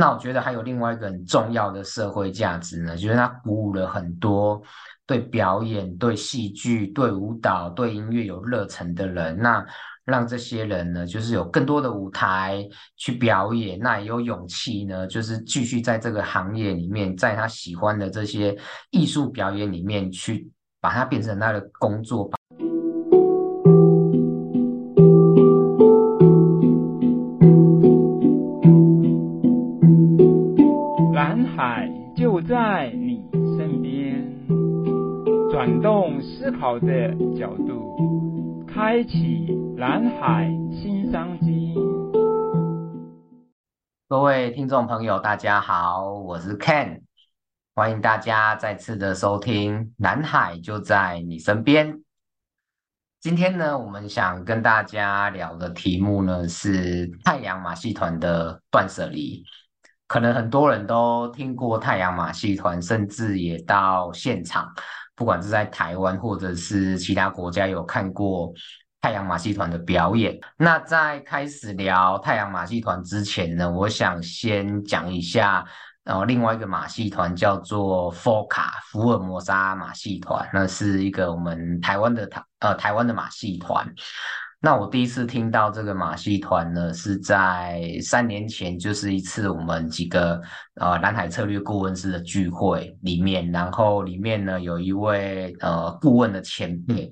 那我觉得还有另外一个很重要的社会价值呢，就是它鼓舞了很多对表演、对戏剧、对舞蹈、对音乐有热忱的人。那让这些人呢，就是有更多的舞台去表演，那也有勇气呢，就是继续在这个行业里面，在他喜欢的这些艺术表演里面去把它变成他的工作吧在你身边，转动思考的角度。开启蓝海新商机。各位听众朋友，大家好，我是 Ken，欢迎大家再次的收听《南海就在你身边》。今天呢，我们想跟大家聊的题目呢是太阳马戏团的断舍离。可能很多人都听过太阳马戏团，甚至也到现场。不管是在台湾或者是其他国家，有看过太阳马戏团的表演。那在开始聊太阳马戏团之前呢，我想先讲一下，然呃，另外一个马戏团叫做 FOCA 福尔摩沙马戏团，那是一个我们台湾的台呃台湾的马戏团。那我第一次听到这个马戏团呢，是在三年前，就是一次我们几个呃蓝海策略顾问师的聚会里面，然后里面呢有一位呃顾问的前辈，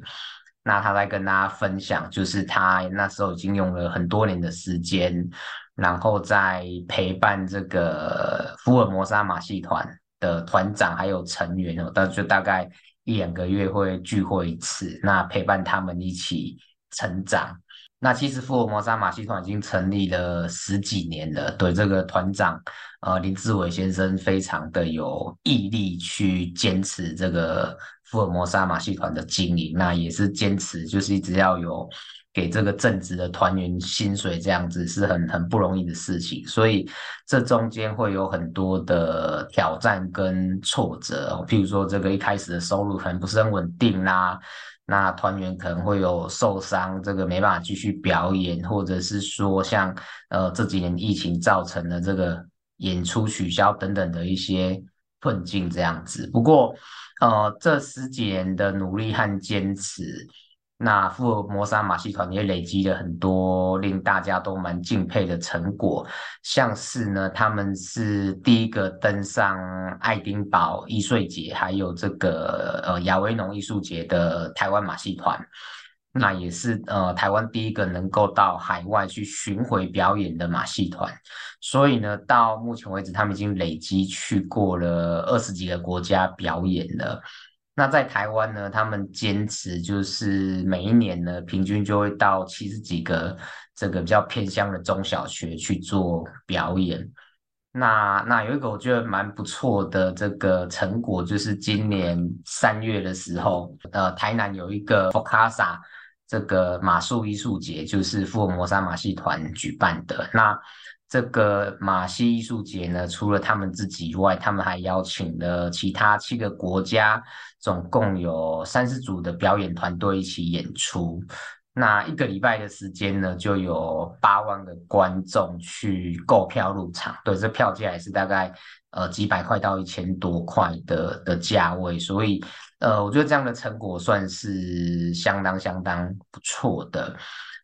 那他在跟大家分享，就是他那时候已经用了很多年的时间，然后在陪伴这个福尔摩沙马戏团的团长还有成员哦，就大概一两个月会聚会一次，那陪伴他们一起。成长，那其实福尔摩沙马戏团已经成立了十几年了。对这个团长，呃，林志伟先生非常的有毅力去坚持这个福尔摩沙马戏团的经营，那也是坚持就是一直要有给这个正职的团员薪水，这样子是很很不容易的事情。所以这中间会有很多的挑战跟挫折，譬如说这个一开始的收入可能不是很稳定啦。那团员可能会有受伤，这个没办法继续表演，或者是说像呃这几年疫情造成的这个演出取消等等的一些困境这样子。不过呃这十几年的努力和坚持。那福尔摩沙马戏团也累积了很多令大家都蛮敬佩的成果，像是呢，他们是第一个登上爱丁堡艺术节，还有这个呃亚维农艺术节的台湾马戏团，那也是呃台湾第一个能够到海外去巡回表演的马戏团，所以呢，到目前为止，他们已经累积去过了二十几个国家表演了。那在台湾呢，他们坚持就是每一年呢，平均就会到七十几个这个比较偏乡的中小学去做表演。那那有一个我觉得蛮不错的这个成果，就是今年三月的时候，呃，台南有一个 FOCASA 这个马术艺术节，就是福尔摩沙马戏团举办的。那这个马戏艺术节呢，除了他们自己以外，他们还邀请了其他七个国家，总共有三十组的表演团队一起演出。那一个礼拜的时间呢，就有八万个观众去购票入场。对，这票价也是大概呃几百块到一千多块的的价位，所以呃，我觉得这样的成果算是相当相当不错的。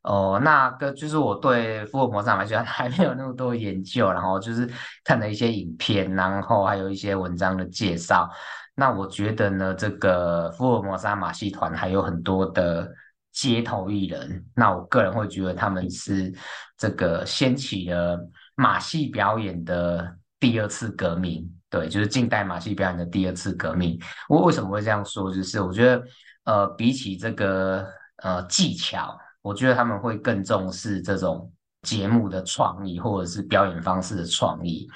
哦，那个就是我对福尔摩沙马戏团还没有那么多研究，然后就是看了一些影片，然后还有一些文章的介绍。那我觉得呢，这个福尔摩沙马戏团还有很多的街头艺人。那我个人会觉得他们是这个掀起了马戏表演的第二次革命，对，就是近代马戏表演的第二次革命。我为什么会这样说？就是我觉得，呃，比起这个呃技巧。我觉得他们会更重视这种节目的创意，或者是表演方式的创意。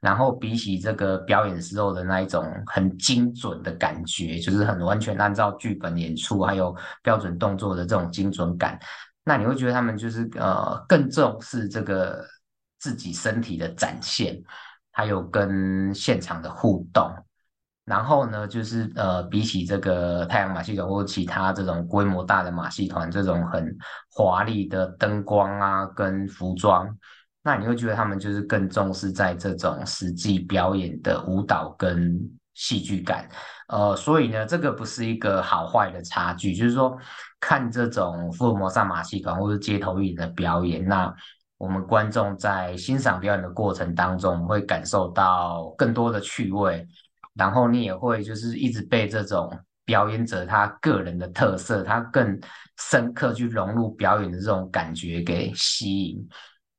然后比起这个表演时候的那一种很精准的感觉，就是很完全按照剧本演出，还有标准动作的这种精准感，那你会觉得他们就是呃更重视这个自己身体的展现，还有跟现场的互动。然后呢，就是呃，比起这个太阳马戏团或者其他这种规模大的马戏团，这种很华丽的灯光啊，跟服装，那你会觉得他们就是更重视在这种实际表演的舞蹈跟戏剧感，呃，所以呢，这个不是一个好坏的差距，就是说看这种福尔摩沙马戏团或者街头艺人的表演，那我们观众在欣赏表演的过程当中，会感受到更多的趣味，然后你也会就是一直被这种表演者他个人的特色，他更深刻去融入表演的这种感觉给吸引。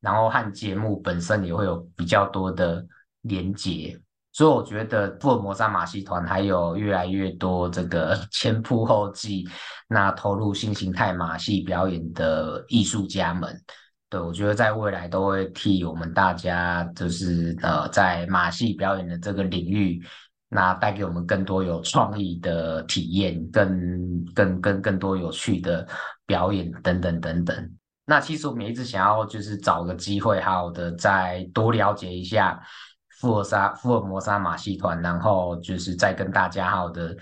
然后和节目本身也会有比较多的连接，所以我觉得福尔摩沙马戏团还有越来越多这个 前仆后继，那投入新形态马戏表演的艺术家们，对，我觉得在未来都会替我们大家就是呃在马戏表演的这个领域，那带给我们更多有创意的体验，更更更更多有趣的表演等等等等。那其实我们一直想要，就是找个机会，好好的再多了解一下福尔沙福尔摩沙马戏团，然后就是再跟大家好好的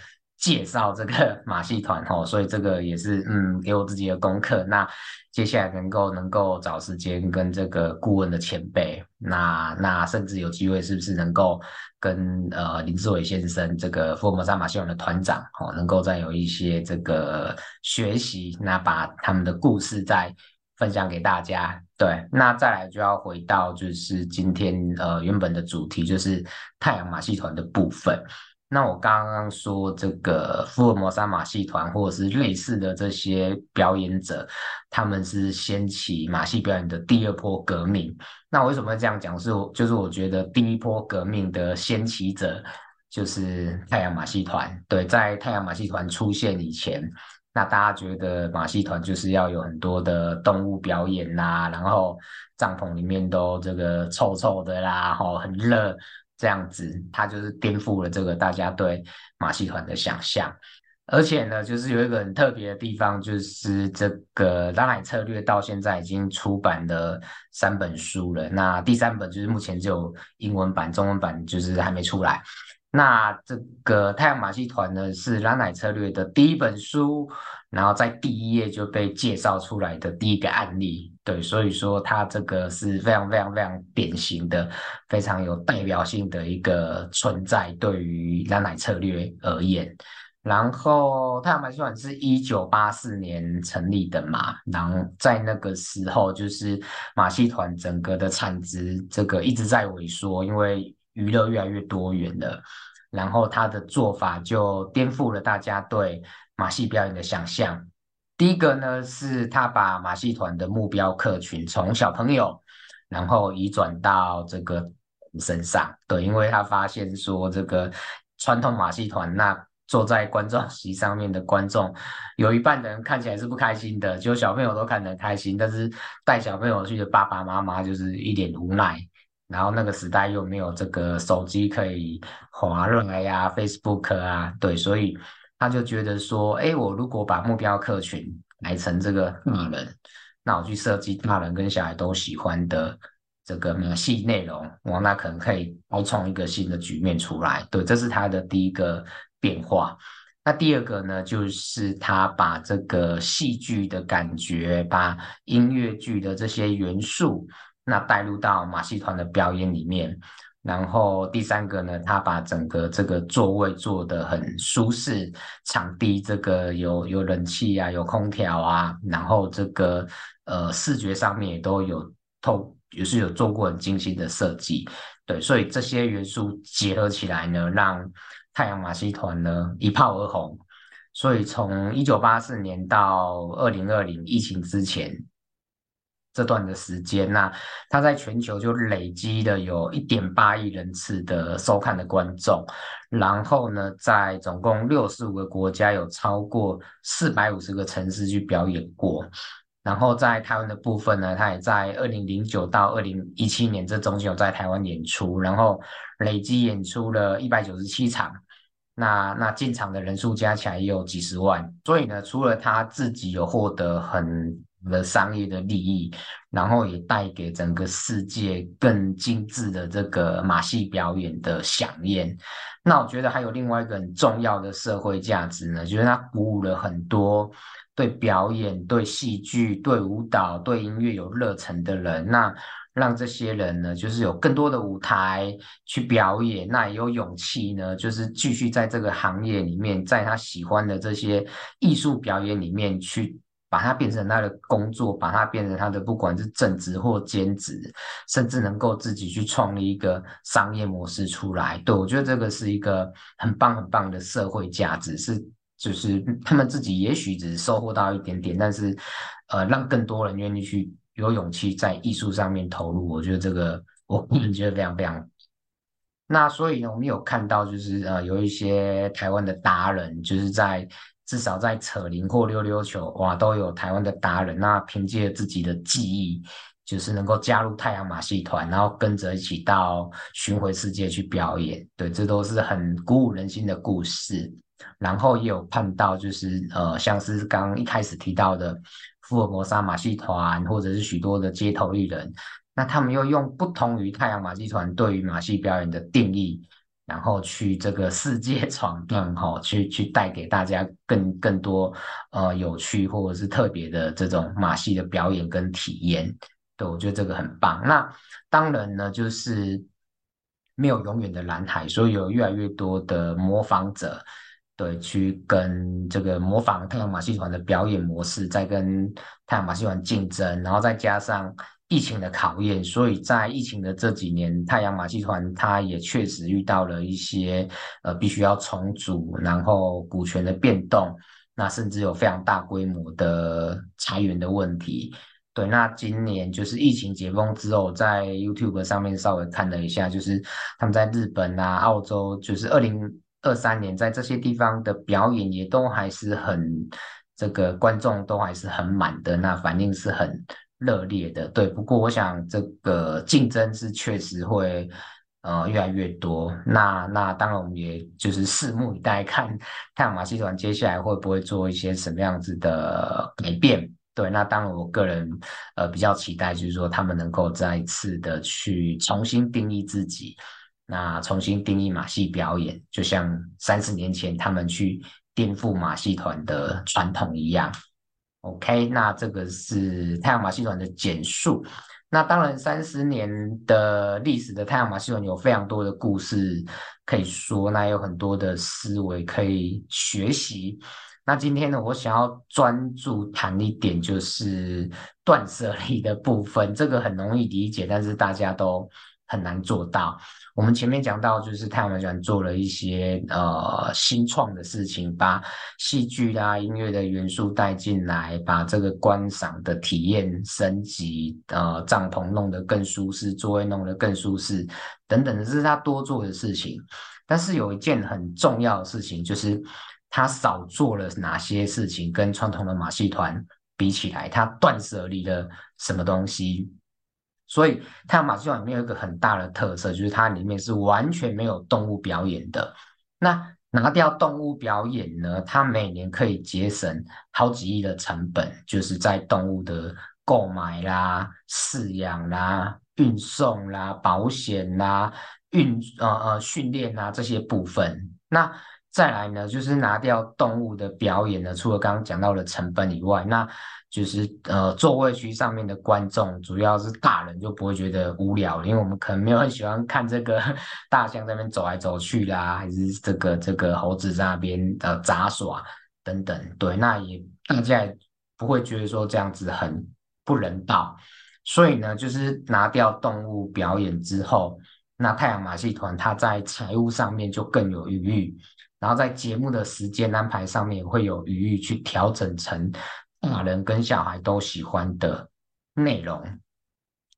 介绍这个马戏团 哦。所以这个也是嗯，给我自己的功课。那接下来能够能够找时间跟这个顾问的前辈，那那甚至有机会是不是能够跟呃林志伟先生这个福尔摩沙马戏团的团长哦，能够再有一些这个学习，那把他们的故事再。分享给大家，对，那再来就要回到就是今天呃原本的主题，就是太阳马戏团的部分。那我刚刚说这个福尔摩沙马戏团或者是类似的这些表演者，他们是掀起马戏表演的第二波革命。那我为什么会这样讲？是，就是我觉得第一波革命的掀起者就是太阳马戏团。对，在太阳马戏团出现以前。那大家觉得马戏团就是要有很多的动物表演呐、啊，然后帐篷里面都这个臭臭的啦，吼很热这样子，它就是颠覆了这个大家对马戏团的想象。而且呢，就是有一个很特别的地方，就是这个拉奶策略到现在已经出版了三本书了，那第三本就是目前只有英文版，中文版就是还没出来。那这个太阳马戏团呢，是拉奶策略的第一本书，然后在第一页就被介绍出来的第一个案例，对，所以说它这个是非常非常非常典型的，非常有代表性的一个存在，对于蓝奶策略而言。然后太阳马戏团是一九八四年成立的嘛，然后在那个时候就是马戏团整个的产值这个一直在萎缩，因为娱乐越来越多元了，然后他的做法就颠覆了大家对马戏表演的想象。第一个呢，是他把马戏团的目标客群从小朋友，然后移转到这个身上。对，因为他发现说，这个传统马戏团那坐在观众席上面的观众，有一半的人看起来是不开心的，就小朋友都看得开心，但是带小朋友去的爸爸妈妈就是一脸无奈。然后那个时代又没有这个手机可以滑来呀，Facebook 啊，对，所以他就觉得说，哎，我如果把目标客群改成这个大人，那我去设计大人跟小孩都喜欢的这个马戏内容，哇，那可能可以开创一个新的局面出来。对，这是他的第一个变化。那第二个呢，就是他把这个戏剧的感觉，把音乐剧的这些元素。那带入到马戏团的表演里面，然后第三个呢，他把整个这个座位做得很舒适，场地这个有有冷气啊，有空调啊，然后这个呃视觉上面也都有透，也是有做过很精心的设计，对，所以这些元素结合起来呢，让太阳马戏团呢一炮而红，所以从一九八四年到二零二零疫情之前。这段的时间，那他在全球就累积了有一点八亿人次的收看的观众，然后呢，在总共六十五个国家有超过四百五十个城市去表演过，然后在台湾的部分呢，他也在二零零九到二零一七年这中间有在台湾演出，然后累计演出了一百九十七场，那那进场的人数加起来也有几十万，所以呢，除了他自己有获得很的商业的利益，然后也带给整个世界更精致的这个马戏表演的饗宴。那我觉得还有另外一个很重要的社会价值呢，就是它鼓舞了很多对表演、对戏剧、对舞蹈、对音乐有热忱的人。那让这些人呢，就是有更多的舞台去表演，那也有勇气呢，就是继续在这个行业里面，在他喜欢的这些艺术表演里面去把它变成他的工作，把它变成他的不管是正职或兼职，甚至能够自己去创立一个商业模式出来。对，我觉得这个是一个很棒很棒的社会价值，是就是他们自己也许只是收获到一点点，但是呃，让更多人愿意去。有勇气在艺术上面投入，我觉得这个我个人觉得非常非常。那所以呢，我们有看到就是呃有一些台湾的达人，就是在至少在扯铃或溜溜球哇都有台湾的达人。那凭借自己的技艺，就是能够加入太阳马戏团，然后跟着一起到巡回世界去表演。对，这都是很鼓舞人心的故事。然后也有看到就是呃像是刚刚一开始提到的。福尔摩沙马戏团，或者是许多的街头艺人，那他们又用不同于太阳马戏团对于马戏表演的定义，然后去这个世界 闯荡，哈，去去带给大家更更多呃有趣或者是特别的这种马戏的表演跟体验。对，我觉得这个很棒。那当然呢，就是没有永远的蓝海，所以有越来越多的模仿者。对，去跟这个模仿太阳马戏团的表演模式，再跟太阳马戏团竞争，然后再加上疫情的考验，所以在疫情的这几年，太阳马戏团它也确实遇到了一些呃必须要重组，然后股权的变动，那甚至有非常大规模的裁员的问题。对，那今年就是疫情解封之后，在 YouTube 上面稍微看了一下，就是他们在日本啊、澳洲，就是二零。二三年在这些地方的表演也都还是很，这个观众都还是很满的，那反应是很热烈的。对，不过我想这个竞争是确实会呃越来越多。那那当然我们也就是拭目以待，看太阳马戏团接下来会不会做一些什么样子的改变。对，那当然我个人呃比较期待，就是说他们能够再一次的去重新定义自己。那重新定义马戏表演，就像三十年前他们去颠覆马戏团的传统一样。OK，那这个是太阳马戏团的简述。那当然，三十年的历史的太阳马戏团有非常多的故事可以说，那有很多的思维可以学习。那今天呢，我想要专注谈一点，就是断舍离的部分。这个很容易理解，但是大家都很难做到。我们前面讲到，就是太阳马戏团做了一些呃新创的事情，把戏剧啦、音乐的元素带进来，把这个观赏的体验升级，呃，帐篷弄得更舒适，座位弄得更舒适，等等的，这是他多做的事情。但是有一件很重要的事情，就是他少做了哪些事情，跟传统的马戏团比起来，他断舍离了什么东西？所以太阳马戏团里面有一个很大的特色，就是它里面是完全没有动物表演的。那拿掉动物表演呢，它每年可以节省好几亿的成本，就是在动物的购买啦、饲养啦、运送啦、保险啦、运呃呃训练啦这些部分。那再来呢，就是拿掉动物的表演呢，除了刚刚讲到的成本以外，那就是呃，座位区上面的观众主要是大人，就不会觉得无聊，因为我们可能没有很喜欢看这个 大象在那边走来走去啦，还是这个这个猴子在那边呃杂耍等等，对，那也大家也不会觉得说这样子很不人道，所以呢，就是拿掉动物表演之后，那太阳马戏团它在财务上面就更有余裕，然后在节目的时间安排上面也会有余裕去调整成。大人跟小孩都喜欢的内容，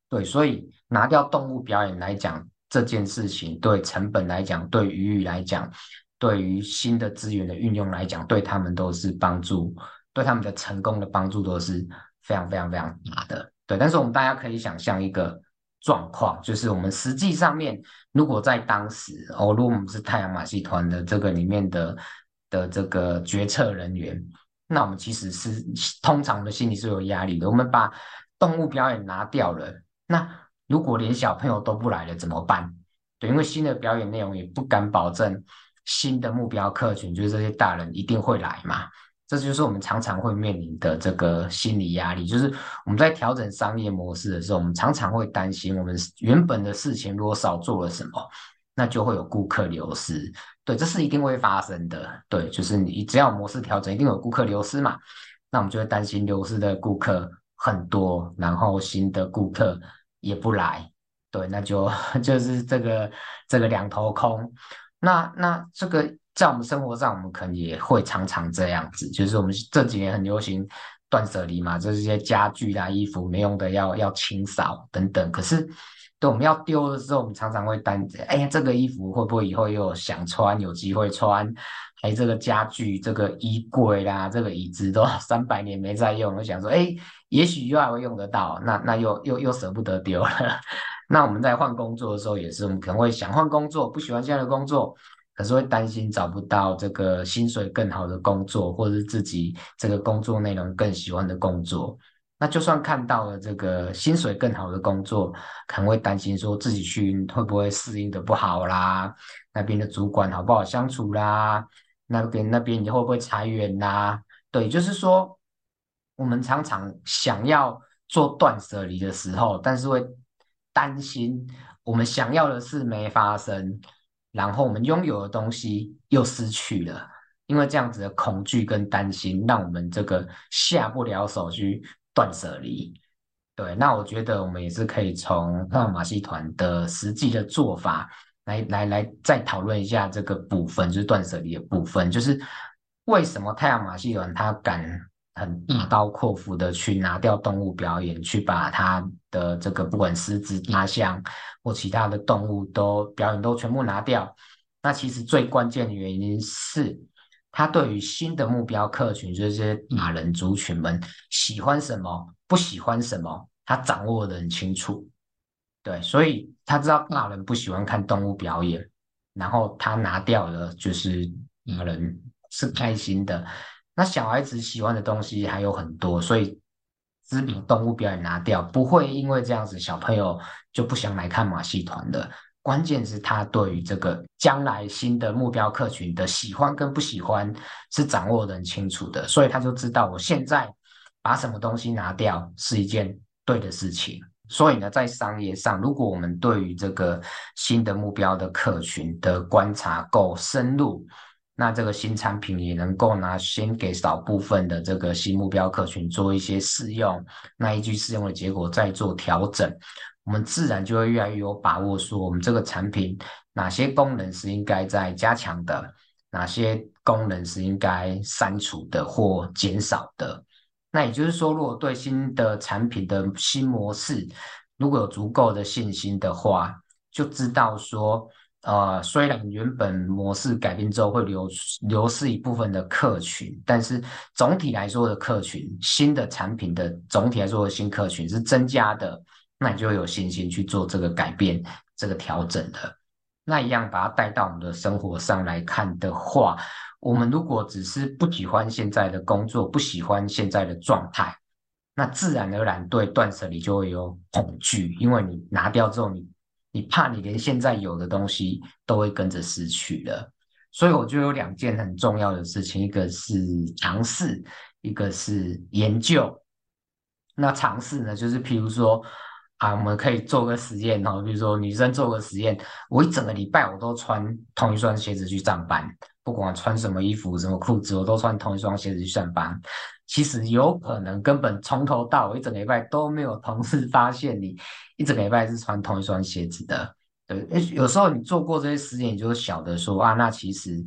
对，所以拿掉动物表演来讲这件事情，对成本来讲，对鱼鱼来讲，对于新的资源的运用来讲，对他们都是帮助，对他们的成功的帮助都是非常非常非常大的。对，但是我们大家可以想象一个状况，就是我们实际上面，如果在当时，哦，如果我们是太阳马戏团的这个里面的的这个决策人员。那我们其实是通常的心里是有压力的。我们把动物表演拿掉了，那如果连小朋友都不来了怎么办？对，因为新的表演内容也不敢保证新的目标客群，就是这些大人一定会来嘛。这就是我们常常会面临的这个心理压力，就是我们在调整商业模式的时候，我们常常会担心，我们原本的事情如果少做了什么，那就会有顾客流失。对，这是一定会发生的。对，就是你只要模式调整，一定有顾客流失嘛。那我们就会担心流失的顾客很多，然后新的顾客也不来。对，那就 就是这个这个两头空。那那这个。在我们生活上，我们可能也会常常这样子，就是我们这几年很流行断舍离嘛，就是这些家具啊、衣服没用的要要清扫等等。可是，对我们要丢的时候，我们常常会担心，哎呀，这个衣服会不会以后又想穿，有机会穿？哎这个家具、这个衣柜啦、这个椅子都 三百年没再用，我想说，哎，也许又还会用得到，那那又又又舍不得丢了。那我们在换工作的时候也是，我们可能会想换工作，不喜欢现在的工作。可是会担心找不到这个薪水更好的工作，或者是自己这个工作内容更喜欢的工作。那就算看到了这个薪水更好的工作，可能会担心说自己去会不会适应的不好啦，那边的主管好不好相处啦，那边那边你会不会裁员啦？对，就是说我们常常想要做断舍离的时候，但是会担心我们想要的事没发生。然后我们拥有的东西又失去了，因为这样子的恐惧跟担心，让我们这个下不了手去断舍离。对，那我觉得我们也是可以从太阳马戏团的实际的做法来来来再讨论一下这个部分，就是断舍离的部分，就是为什么太阳马戏团它敢。很大刀阔斧的去拿掉动物表演，去把它的这个不管狮子、大象或其他的动物都表演都全部拿掉。那其实最关键的原因是，他对于新的目标客群，就是这些大人族群们喜欢什么、不喜欢什么，他掌握的很清楚。对，所以他知道大人不喜欢看动物表演，然后他拿掉了，就是大人是开心的。那小孩子喜欢的东西还有很多，所以知名动物表演拿掉，不会因为这样子小朋友就不想来看马戏团的。关键是他对于这个将来新的目标客群的喜欢跟不喜欢是掌握得很清楚的，所以他就知道我现在把什么东西拿掉是一件对的事情。所以呢，在商业上，如果我们对于这个新的目标的客群的观察够深入，那这个新产品也能够拿先给少部分的这个新目标客群做一些试用，那依据试用的结果再做调整，我们自然就会越来越有把握，说我们这个产品哪些功能是应该再加强的，哪些功能是应该删除的或减少的。那也就是说，如果对新的产品的新模式如果有足够的信心的话，就知道说。呃，虽然原本模式改变之后会流流失一部分的客群，但是总体来说的客群，新的产品的总体来说的新客群是增加的，那你就有信心去做这个改变、这个调整的。那一样把它带到我们的生活上来看的话，我们如果只是不喜欢现在的工作，不喜欢现在的状态，那自然而然对断舍离就会有恐惧，因为你拿掉之后你。你怕你连现在有的东西都会跟着失去了，所以我就有两件很重要的事情，一个是尝试，一个是研究。那尝试呢，就是譬如说啊，我们可以做个实验哦，比如说女生做个实验，我一整个礼拜我都穿同一双鞋子去上班，不管穿什么衣服、什么裤子，我都穿同一双鞋子去上班。其实有可能根本从头到尾一整个礼拜都没有同事发现你一整个礼拜是穿同一双鞋子的。对，有时候你做过这些实验，你就晓得说啊，那其实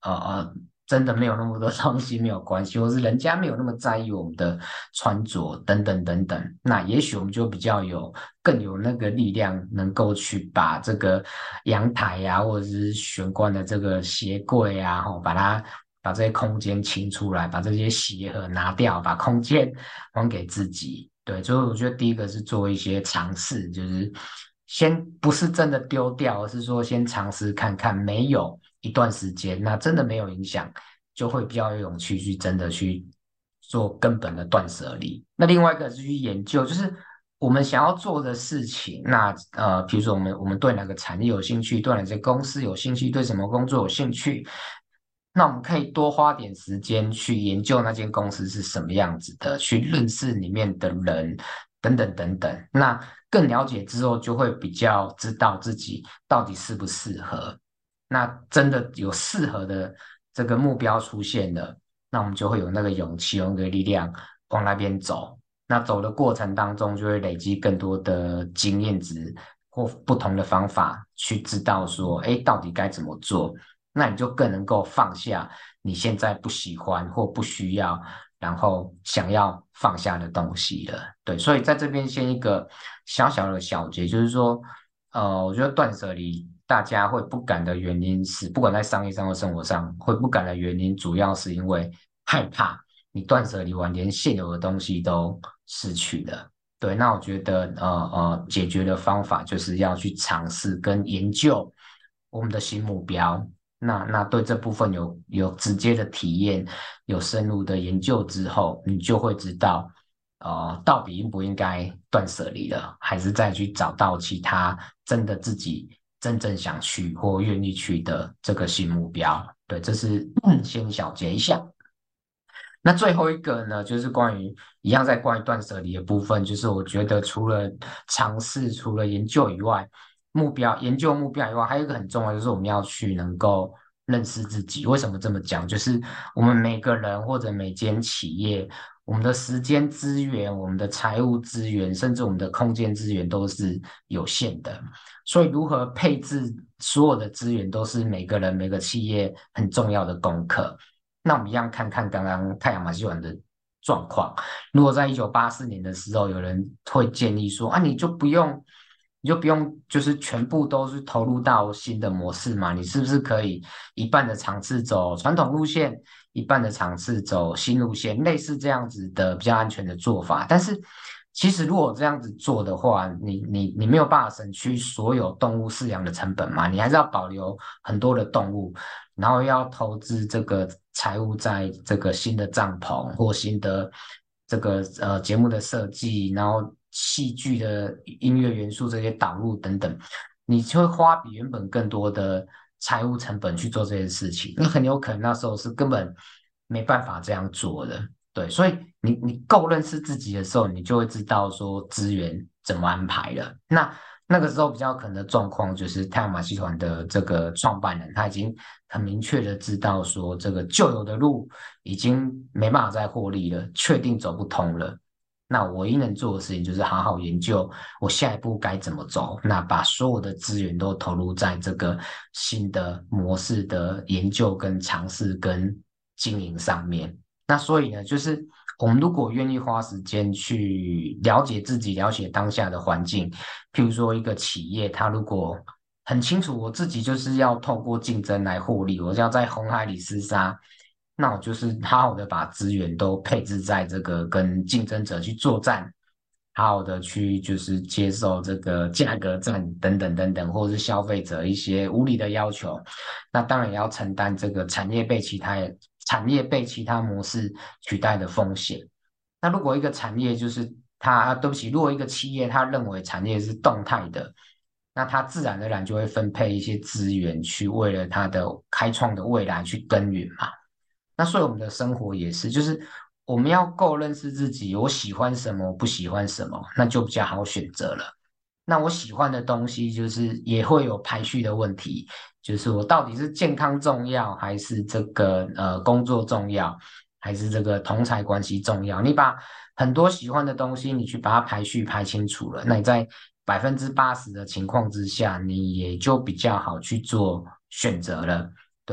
呃呃真的没有那么多东西没有关系，或是人家没有那么在意我们的穿着等等等等。那也许我们就比较有更有那个力量，能够去把这个阳台呀、或者是玄关的这个鞋柜啊，吼把它。把这些空间清出来，把这些鞋盒拿掉，把空间还给自己。对，所以我觉得第一个是做一些尝试，就是先不是真的丢掉，而是说先尝试看看，没有一段时间，那真的没有影响，就会比较有勇气去真的去做根本的断舍离。那另外一个是去研究，就是我们想要做的事情，那呃，比如说我们我们对哪个产业有兴趣，对哪些公司有兴趣，对什么工作有兴趣。那我们可以多花点时间去研究那间公司是什么样子的，去认识里面的人，等等等等。那更了解之后，就会比较知道自己到底适不适合。那真的有适合的这个目标出现了，那我们就会有那个勇气，有那个力量往那边走。那走的过程当中，就会累积更多的经验值或不同的方法，去知道说，哎，到底该怎么做。那你就更能够放下你现在不喜欢或不需要，然后想要放下的东西了。对，所以在这边先一个小小的小结，就是说，呃，我觉得断舍离大家会不敢的原因是，不管在商业上或生活上会不敢的原因，主要是因为害怕你断舍离完，连现有的东西都失去了。对，那我觉得，呃呃，解决的方法就是要去尝试跟研究我们的新目标。那那对这部分有有直接的体验，有深入的研究之后，你就会知道，呃，到底应不应该断舍离了，还是再去找到其他真的自己真正想去或愿意去的这个新目标。对，这是先小结一下。那最后一个呢，就是关于一样在关于断舍离的部分，就是我觉得除了尝试、除了研究以外。目标研究目标以外，还有一个很重要，就是我们要去能够认识自己。为什么这么讲？就是我们每个人或者每间企业，我们的时间资源、我们的财务资源，甚至我们的空间资源都是有限的。所以，如何配置所有的资源，都是每个人、每个企业很重要的功课。那我们一样看看刚刚太阳马戏团的状况。如果在一九八四年的时候，有人会建议说：“啊，你就不用。”你就不用，就是全部都是投入到新的模式嘛？你是不是可以一半的场次走传统路线，一半的场次走新路线，类似这样子的比较安全的做法？但是，其实如果这样子做的话，你你你没有办法省去所有动物饲养的成本嘛？你还是要保留很多的动物，然后要投资这个财务在这个新的帐篷或新的这个呃节目的设计，然后。戏剧的音乐元素，这些导入等等，你就会花比原本更多的财务成本去做这件事情，那很有可能那时候是根本没办法这样做的。对，所以你你够认识自己的时候，你就会知道说资源怎么安排了。那那个时候比较可能的状况就是太阳马戏团的这个创办人他已经很明确的知道说这个旧有的路已经没办法再获利了，确定走不通了。那唯一能做的事情就是好好研究我下一步该怎么走。那把所有的资源都投入在这个新的模式的研究、跟尝试、跟经营上面。那所以呢，就是我们如果愿意花时间去了解自己、了解当下的环境，譬如说一个企业，它如果很清楚我自己就是要透过竞争来获利，我就要在红海里厮杀。那我就是好好的把资源都配置在这个跟竞争者去作战，好好的去就是接受这个价格战等等等等，或者是消费者一些无理的要求。那当然也要承担这个产业被其他产业被其他模式取代的风险。那如果一个产业就是它，对不起，如果一个企业它认为产业是动态的，那它自然而然就会分配一些资源去为了它的开创的未来去耕耘嘛。那所以我们的生活也是，就是我们要够认识自己，我喜欢什么，不喜欢什么，那就比较好选择了。那我喜欢的东西，就是也会有排序的问题，就是我到底是健康重要，还是这个呃工作重要，还是这个同侪关系重要？你把很多喜欢的东西，你去把它排序排清楚了，那你在百分之八十的情况之下，你也就比较好去做选择了。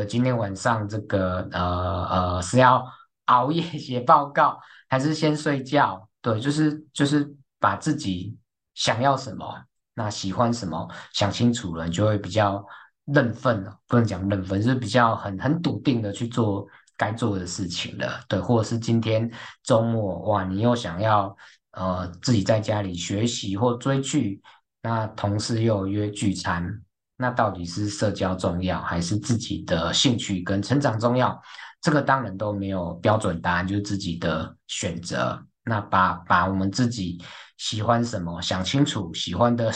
今天晚上这个呃呃是要 熬夜写报告，还是先睡觉？对，就是就是把自己想要什么，那喜欢什么想清楚了，你就会比较认份了。不能讲认份，就是比较很很笃定的去做该做的事情了。对，或者是今天周末哇，你又想要呃自己在家里学习或追剧，那同事又约聚餐。那到底是社交重要，还是自己的兴趣跟成长重要？这个当然都没有标准答案，就是自己的选择。那把把我们自己喜欢什么想清楚，喜欢的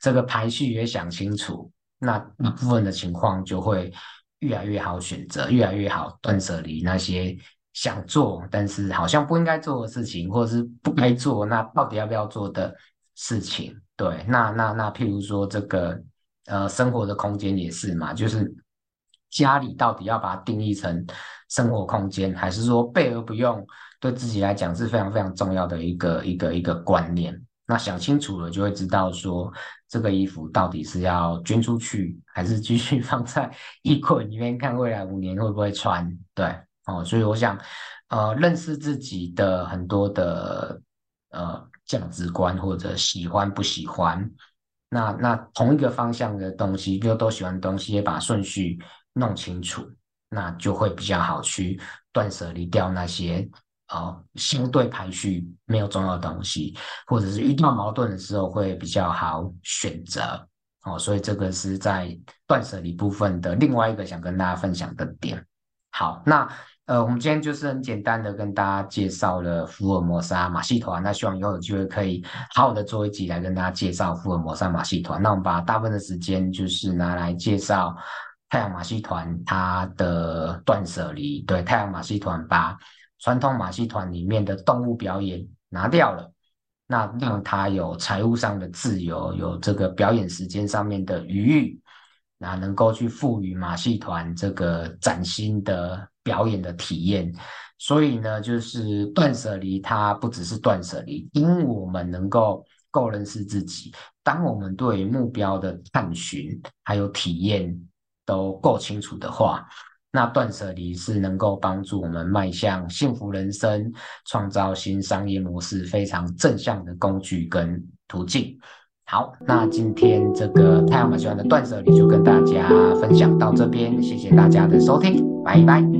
这个排序也想清楚，那一部分的情况就会越来越好选择，越来越好断舍离那些想做但是好像不应该做的事情，或者是不该做那到底要不要做的事情。对，那那那譬如说这个呃生活的空间也是嘛，就是家里到底要把它定义成生活空间，还是说备而不用，对自己来讲是非常非常重要的一个一个一个观念。那想清楚了，就会知道说这个衣服到底是要捐出去，还是继续 放在衣柜里面，看未来五年会不会穿。对，哦，所以我想，呃，认识自己的很多的呃价值观或者喜欢不喜欢，那那同一个方向的东西，又都喜欢东西，也把顺序弄清楚，那就会比较好去断舍离掉那些。哦，相对排序没有重要的东西，或者是遇到矛盾的时候会比较好选择哦，所以这个是在断舍离部分的另外一个想跟大家分享的点。好，那呃，我们今天就是很简单的跟大家介绍了福尔摩沙马戏团，那希望以后有机会可以好好的做一集来跟大家介绍福尔摩沙马戏团。那我们把大部分的时间就是拿来介绍太阳马戏团它的断舍离，对，太阳马戏团把。传统马戏团里面的动物表演拿掉了，那让他有财务上的自由，有这个表演时间上面的余裕，那能够去赋予马戏团这个崭新的表演的体验。所以呢，就是断舍离，它不只是断舍离，因我们能够够认识自己，当我们对目标的探寻还有体验都够清楚的话。那断舍离是能够帮助我们迈向幸福人生、创造新商业模式非常正向的工具跟途径。好，那今天这个太阳马戏团的断舍离就跟大家分享到这边，谢谢大家的收听，拜拜。